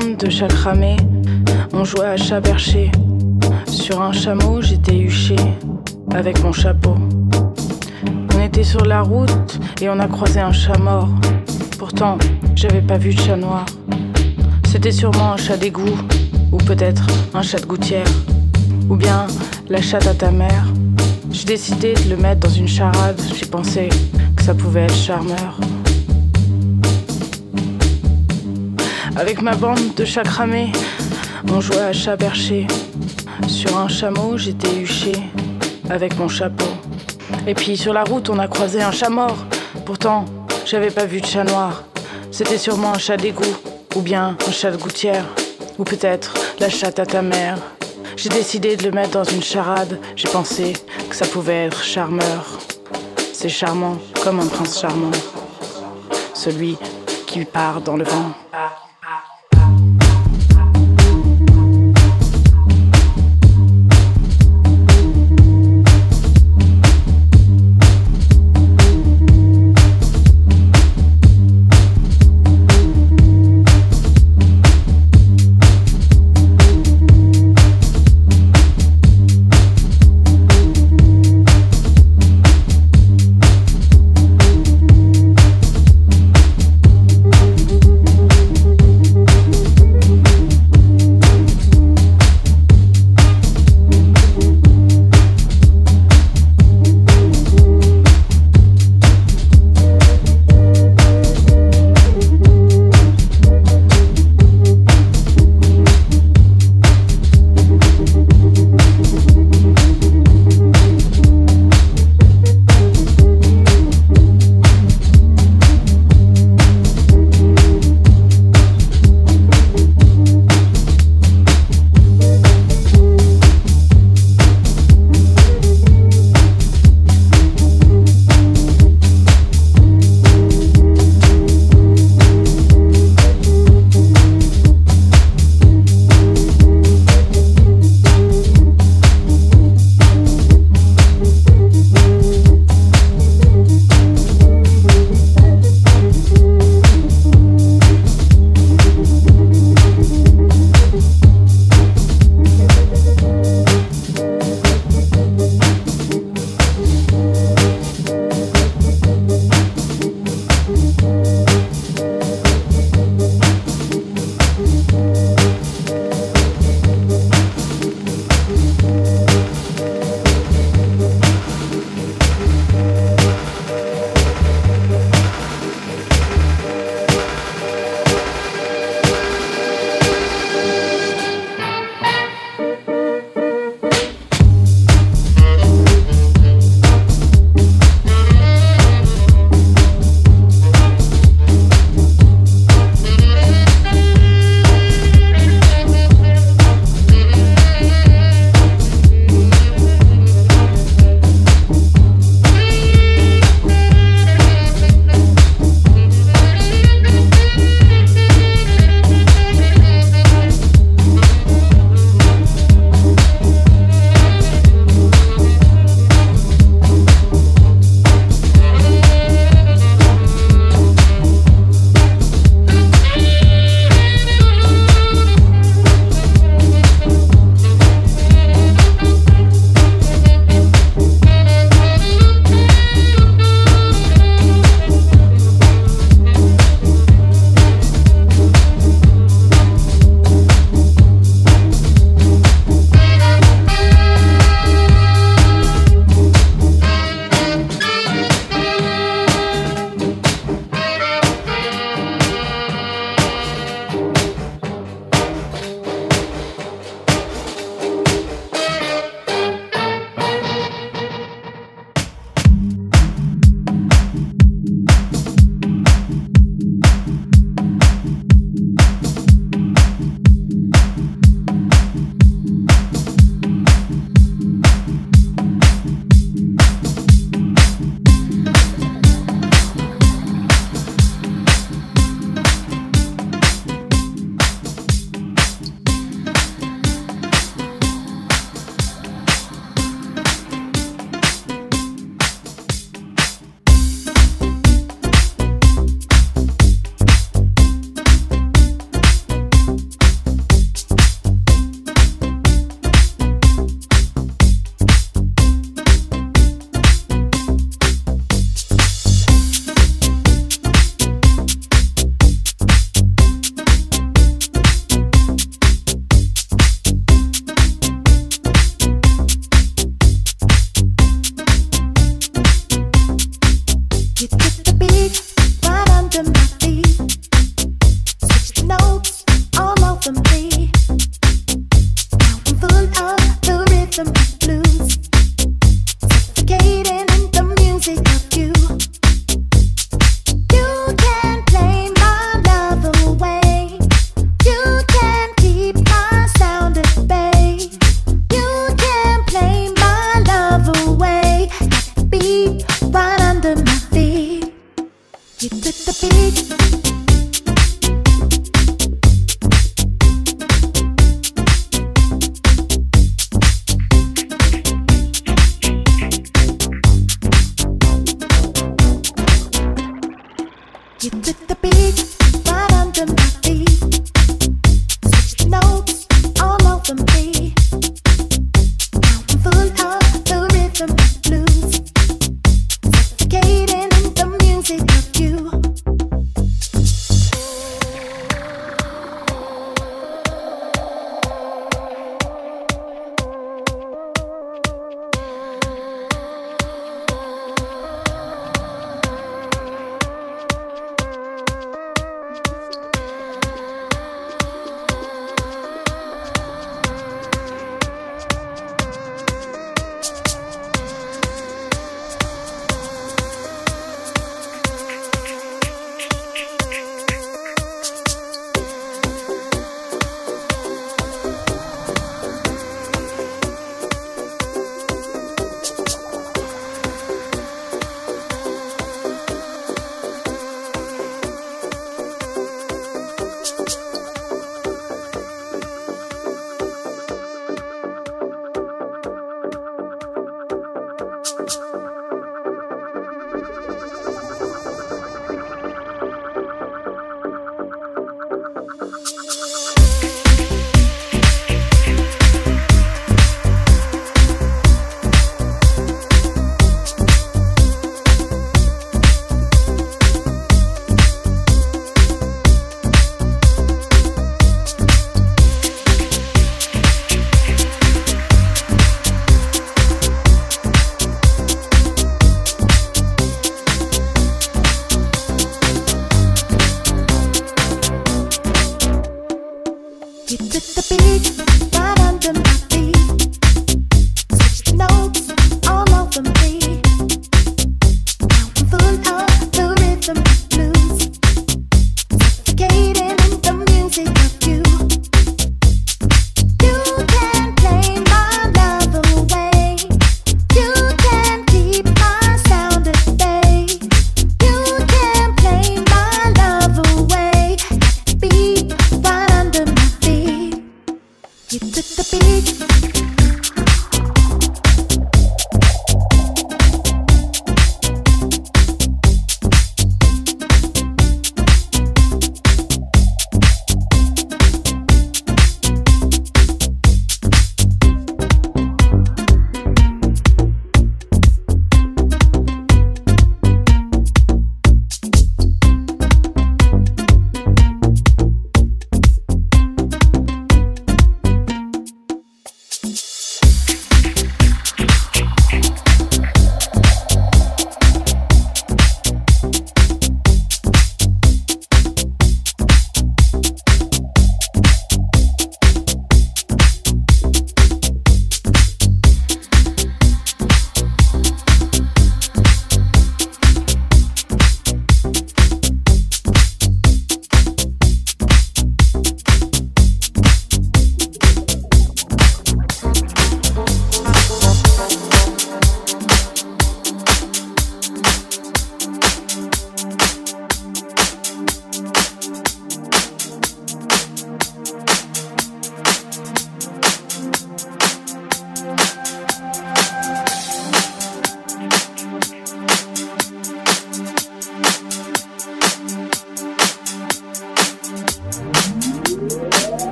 de chats cramés, on jouait à chat perché. Sur un chameau, j'étais huché avec mon chapeau. On était sur la route et on a croisé un chat mort. Pourtant, j'avais pas vu de chat noir. C'était sûrement un chat d'égout, ou peut-être un chat de gouttière, ou bien la chatte à ta mère. J'ai décidé de le mettre dans une charade, j'ai pensé que ça pouvait être charmeur. Avec ma bande de chats cramés, on jouait à chat perché. Sur un chameau, j'étais huché avec mon chapeau. Et puis sur la route, on a croisé un chat mort. Pourtant, j'avais pas vu de chat noir. C'était sûrement un chat d'égout, ou bien un chat de gouttière, ou peut-être la chatte à ta mère. J'ai décidé de le mettre dans une charade. J'ai pensé que ça pouvait être charmeur. C'est charmant, comme un prince charmant. Celui qui part dans le vent.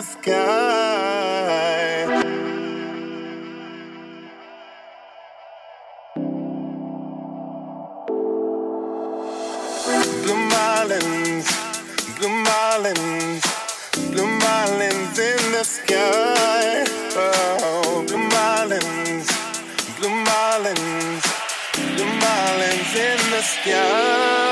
The sky. marlins, blue marlins, blue marlins in the sky. Oh, blue marlins, blue marlins, blue marlins in the sky.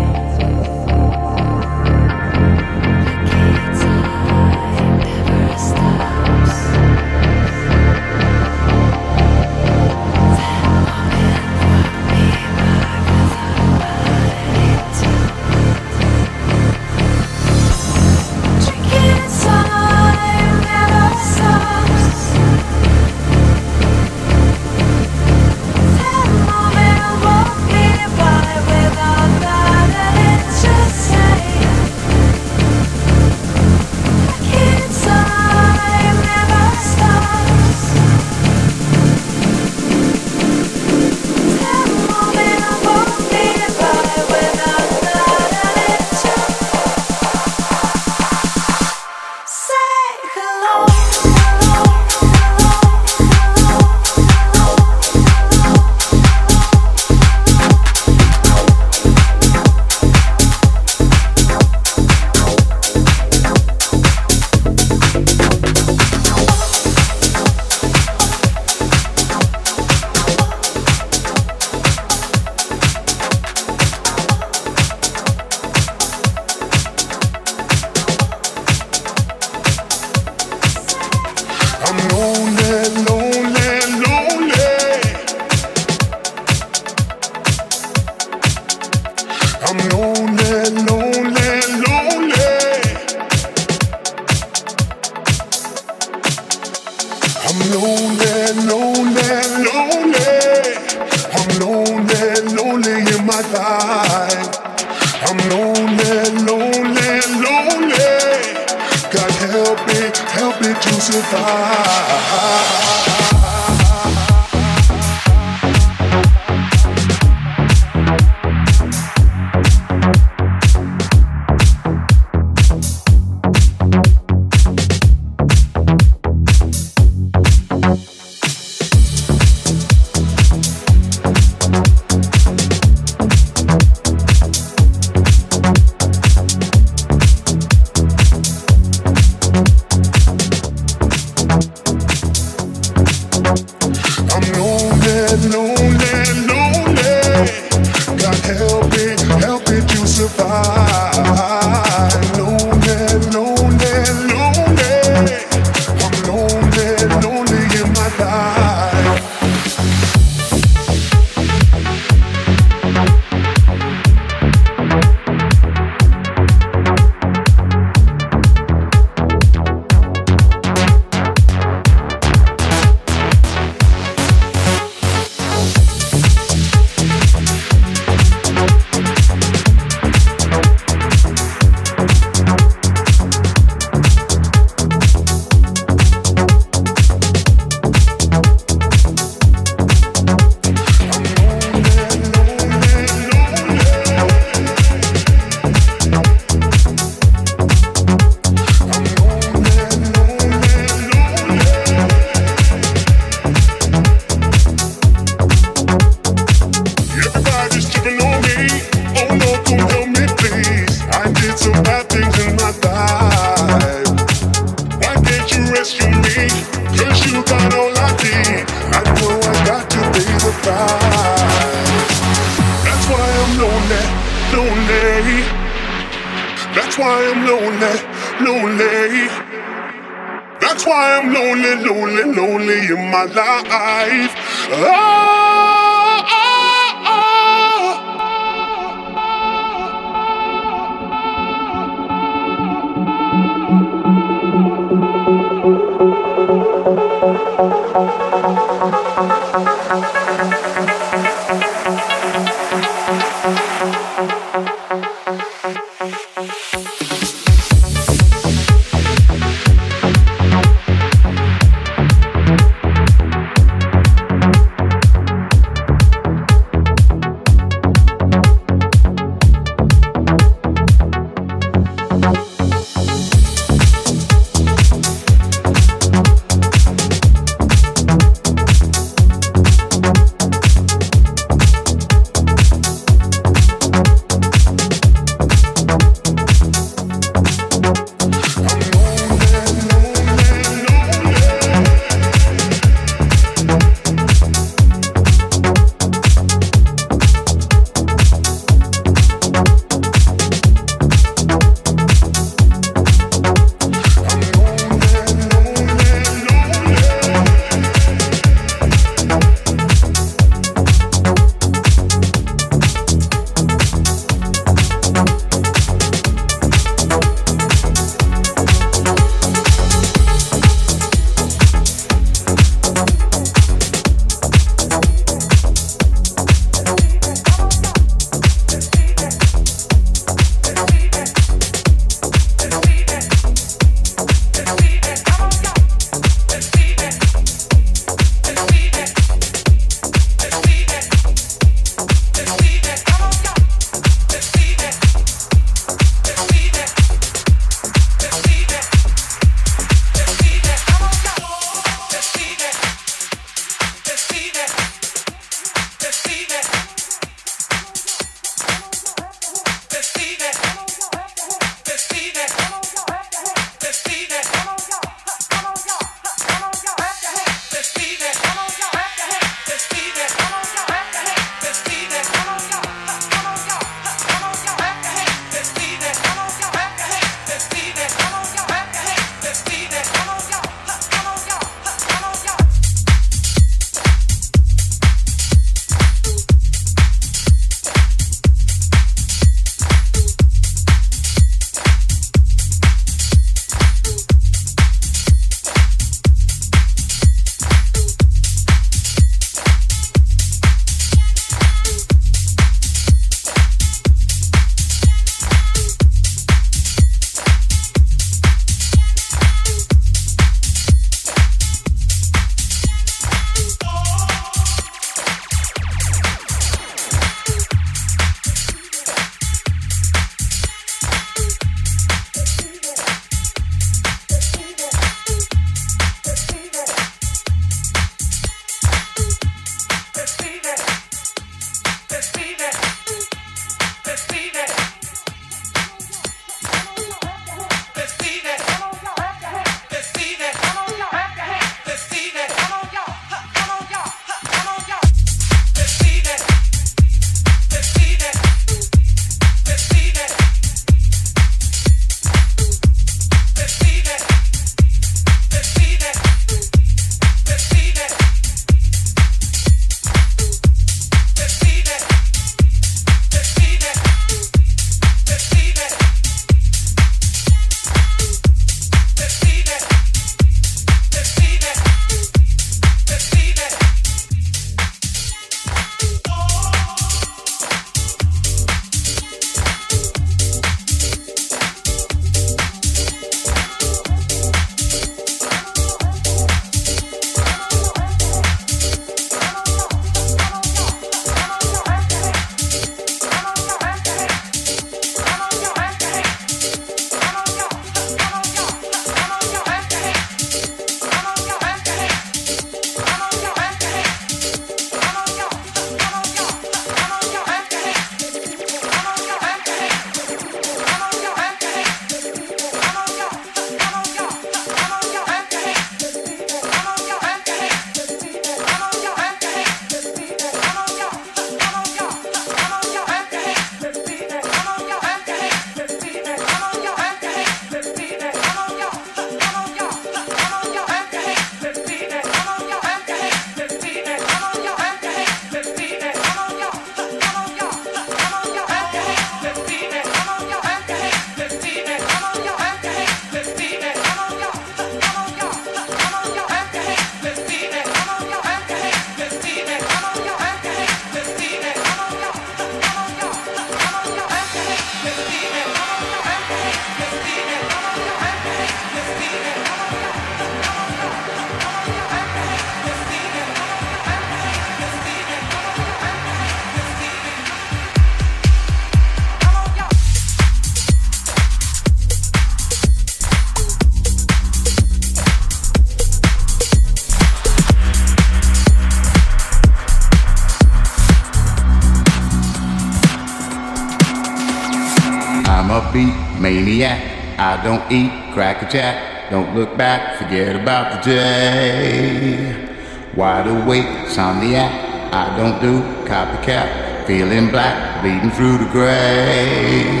Don't eat cracker jack. Don't look back, forget about the day. Wide awake, insomniac. I don't do copycat. Feeling black, bleeding through the gray.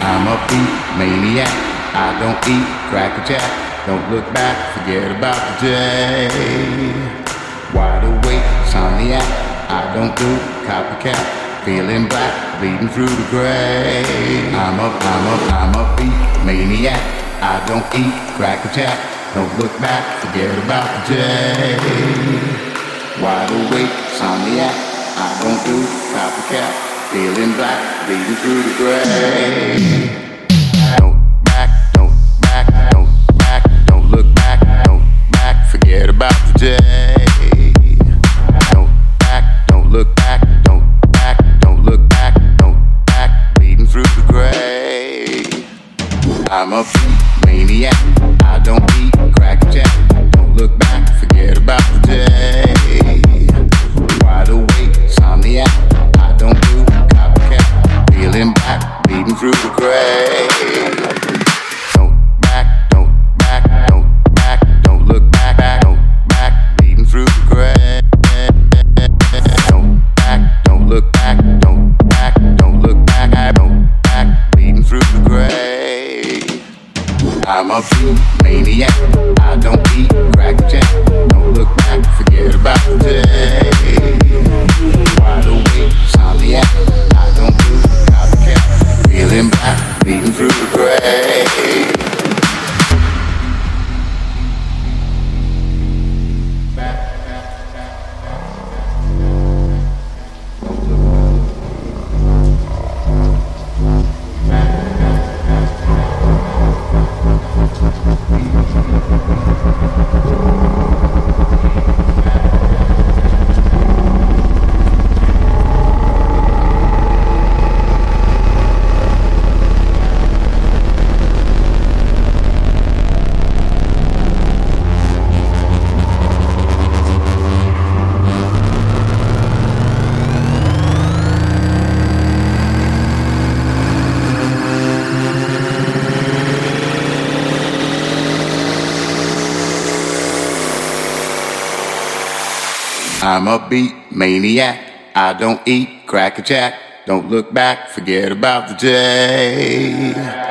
I'm a beat maniac. I don't eat cracker jack, Don't look back, forget about the day. Wide awake, insomniac. I don't do copycat. Feeling black, bleeding through the gray. I'm a, I'm a, I'm a beat maniac. I don't eat cracker jack. Don't look back, forget about the day. Wide awake, insomniac. I don't do copycat. Feeling black, bleeding through the gray. Beating through I don't eat cracker jack. Don't look back, forget about the day.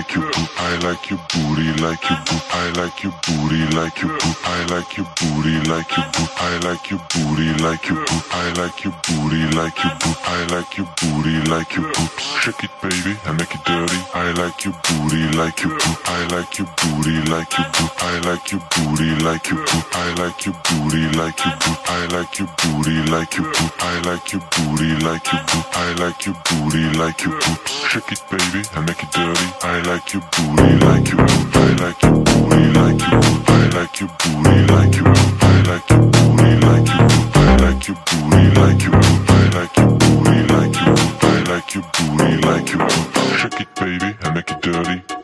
Like boot. Like your booty, like your boot. I like your booty, like your boot. I like your booty, like your boot. I like your booty, like your boot. I like your booty, like your boot. I like your booty, like your boot. Shake it, baby, and make it dirty. I like your booty, like your boot. I like your booty, like your boot. I like your booty, like your boot. I like your booty, like your boot. I like your booty, like your boot. I like your booty, like your boot. I like your booty, like your boot. Shake it, baby I make it dirty. I like your booty, like your booty, like your booty, like you. I like your booty,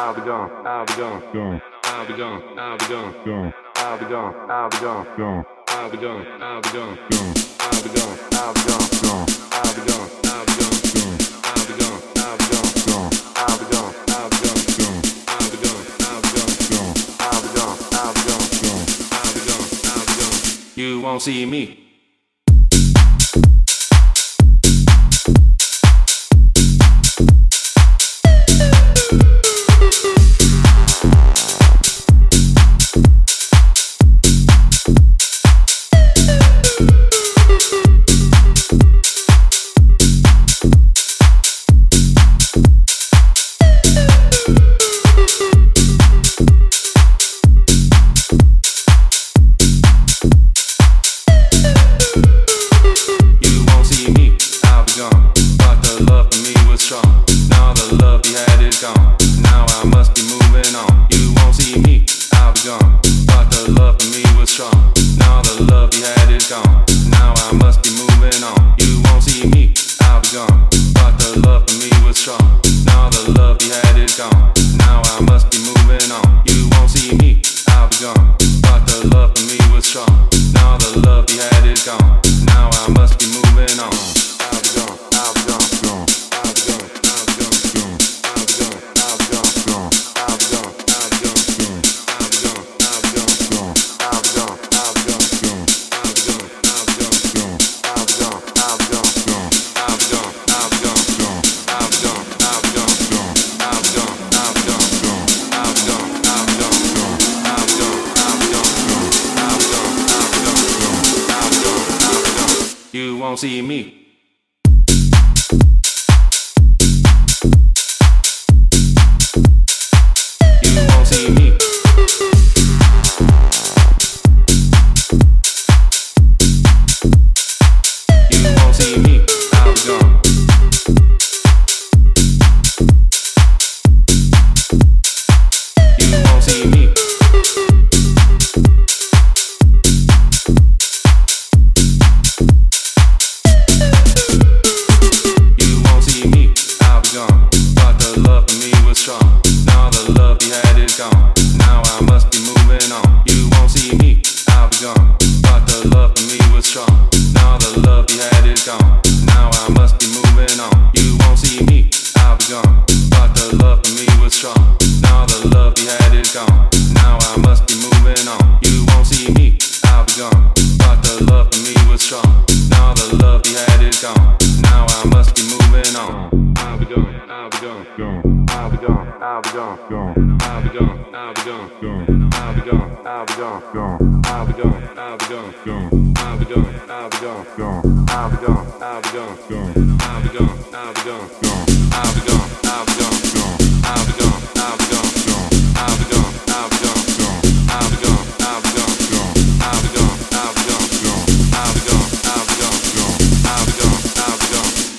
I'll be gone, I'll be gone, gone. I'll be gone, I'll be gone, gone. I'll be gone, I'll be gone, gone. I'll be gone, I'll be gone, gone. I'll be gone, I'll be gone, gone. I'll be gone, I'll be gone, gone. I'll be gone, I'll be gone, gone. I'll be gone, I'll be gone, gone. I'll be gone, I'll be gone, gone. I'll be gone, I'll be gone, gone. I'll be gone, I'll be gone. You won't see me.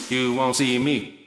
You won't see me.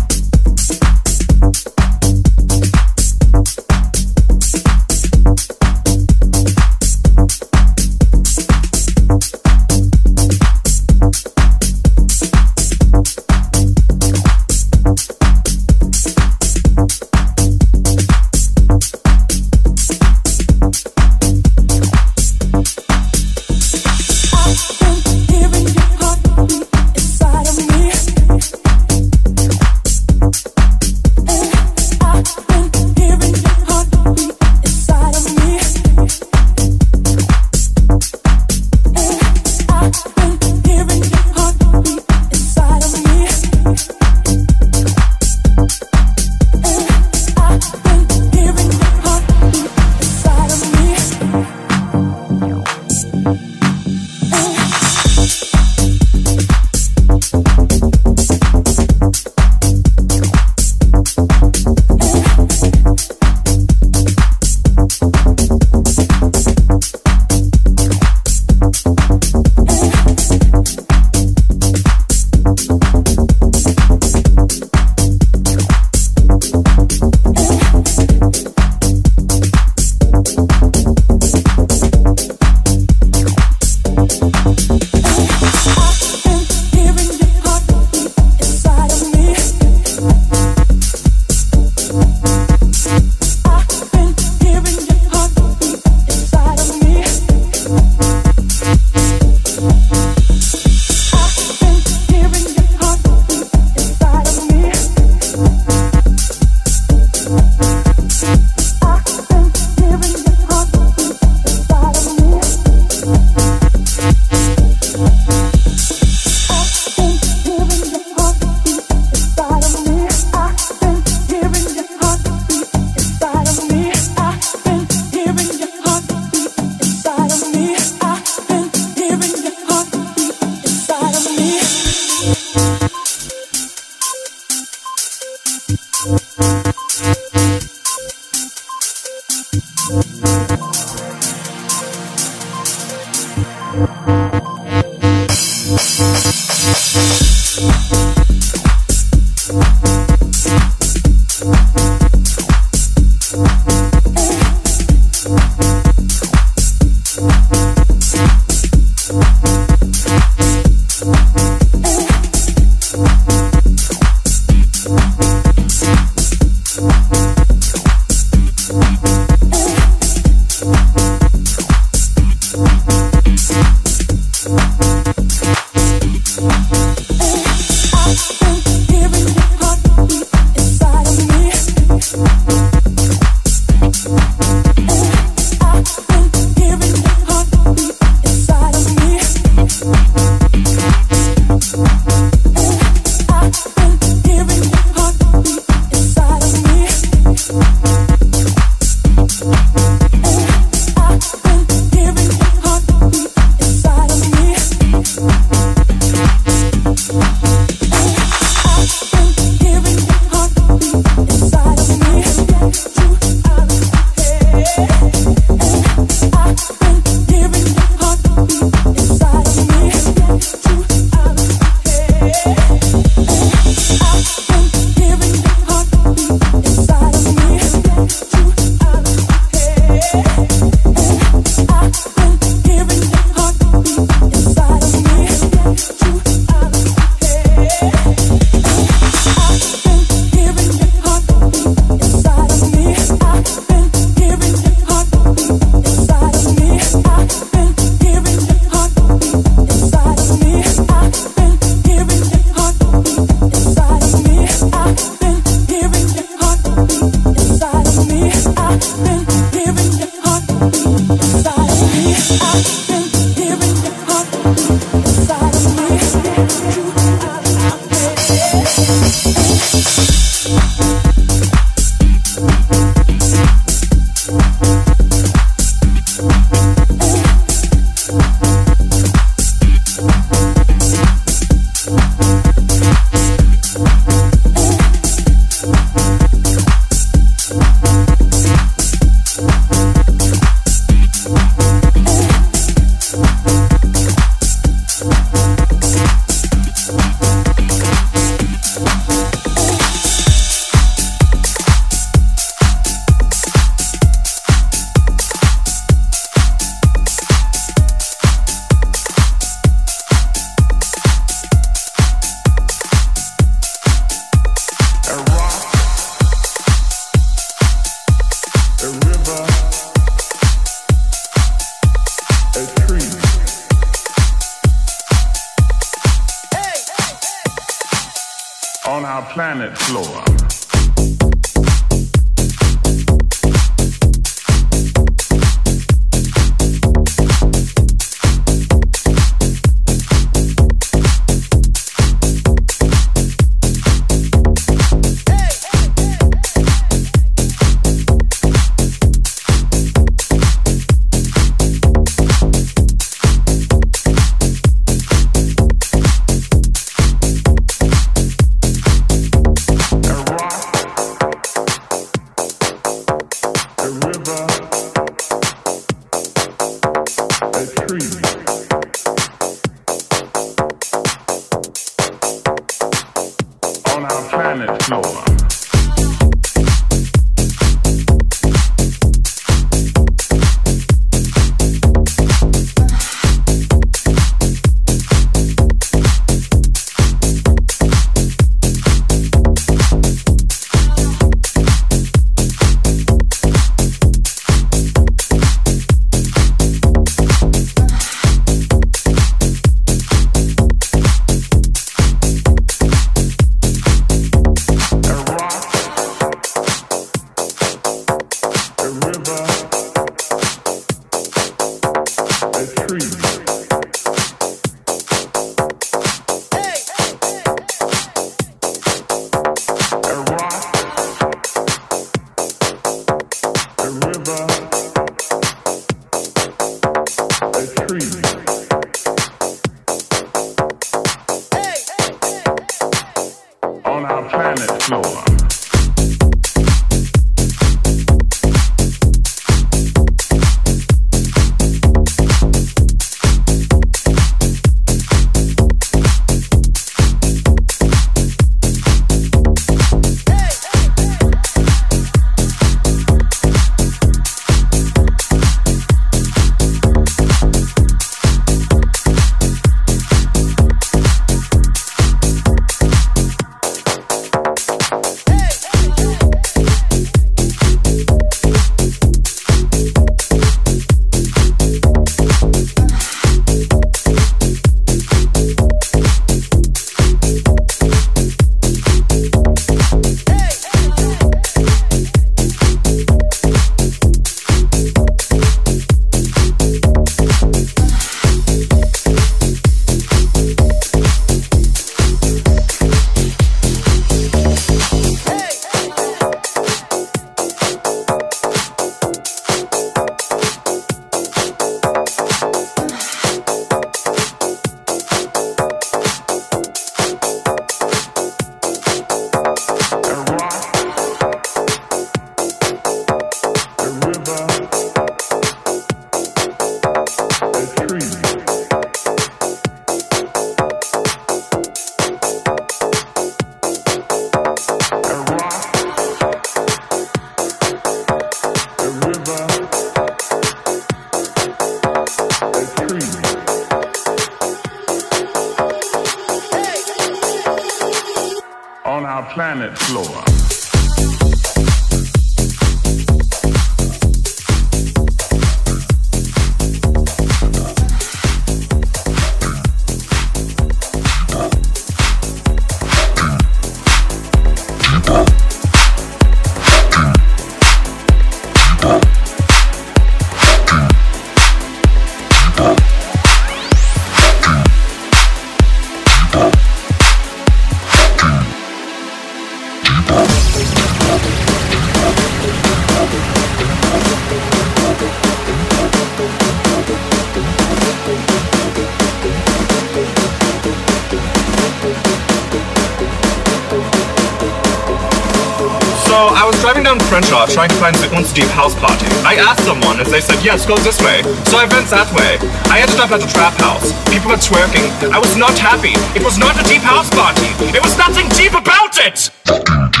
Trying to find Un's Deep House party. I asked someone and they said, yes, go this way. So I went that way. I ended up at a trap house. People were twerking. I was not happy. It was not a deep house party. It was nothing deep about it!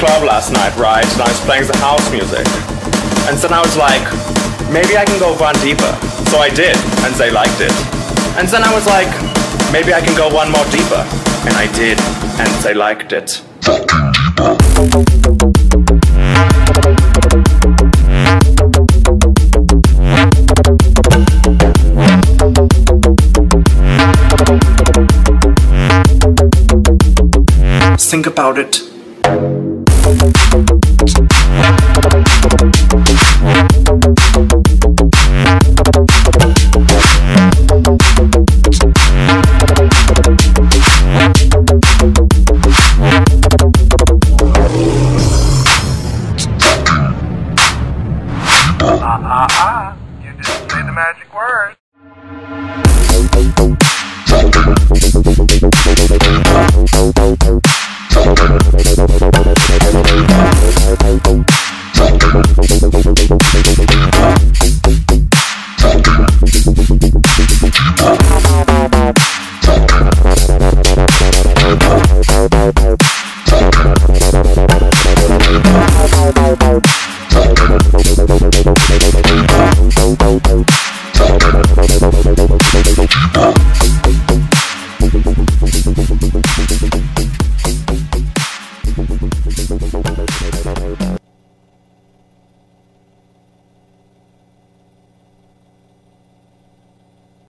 Club last night, right? And I was playing the house music. And then I was like, maybe I can go one deeper. So I did, and they liked it. And then I was like, maybe I can go one more deeper. And I did, and they liked it. Think about it.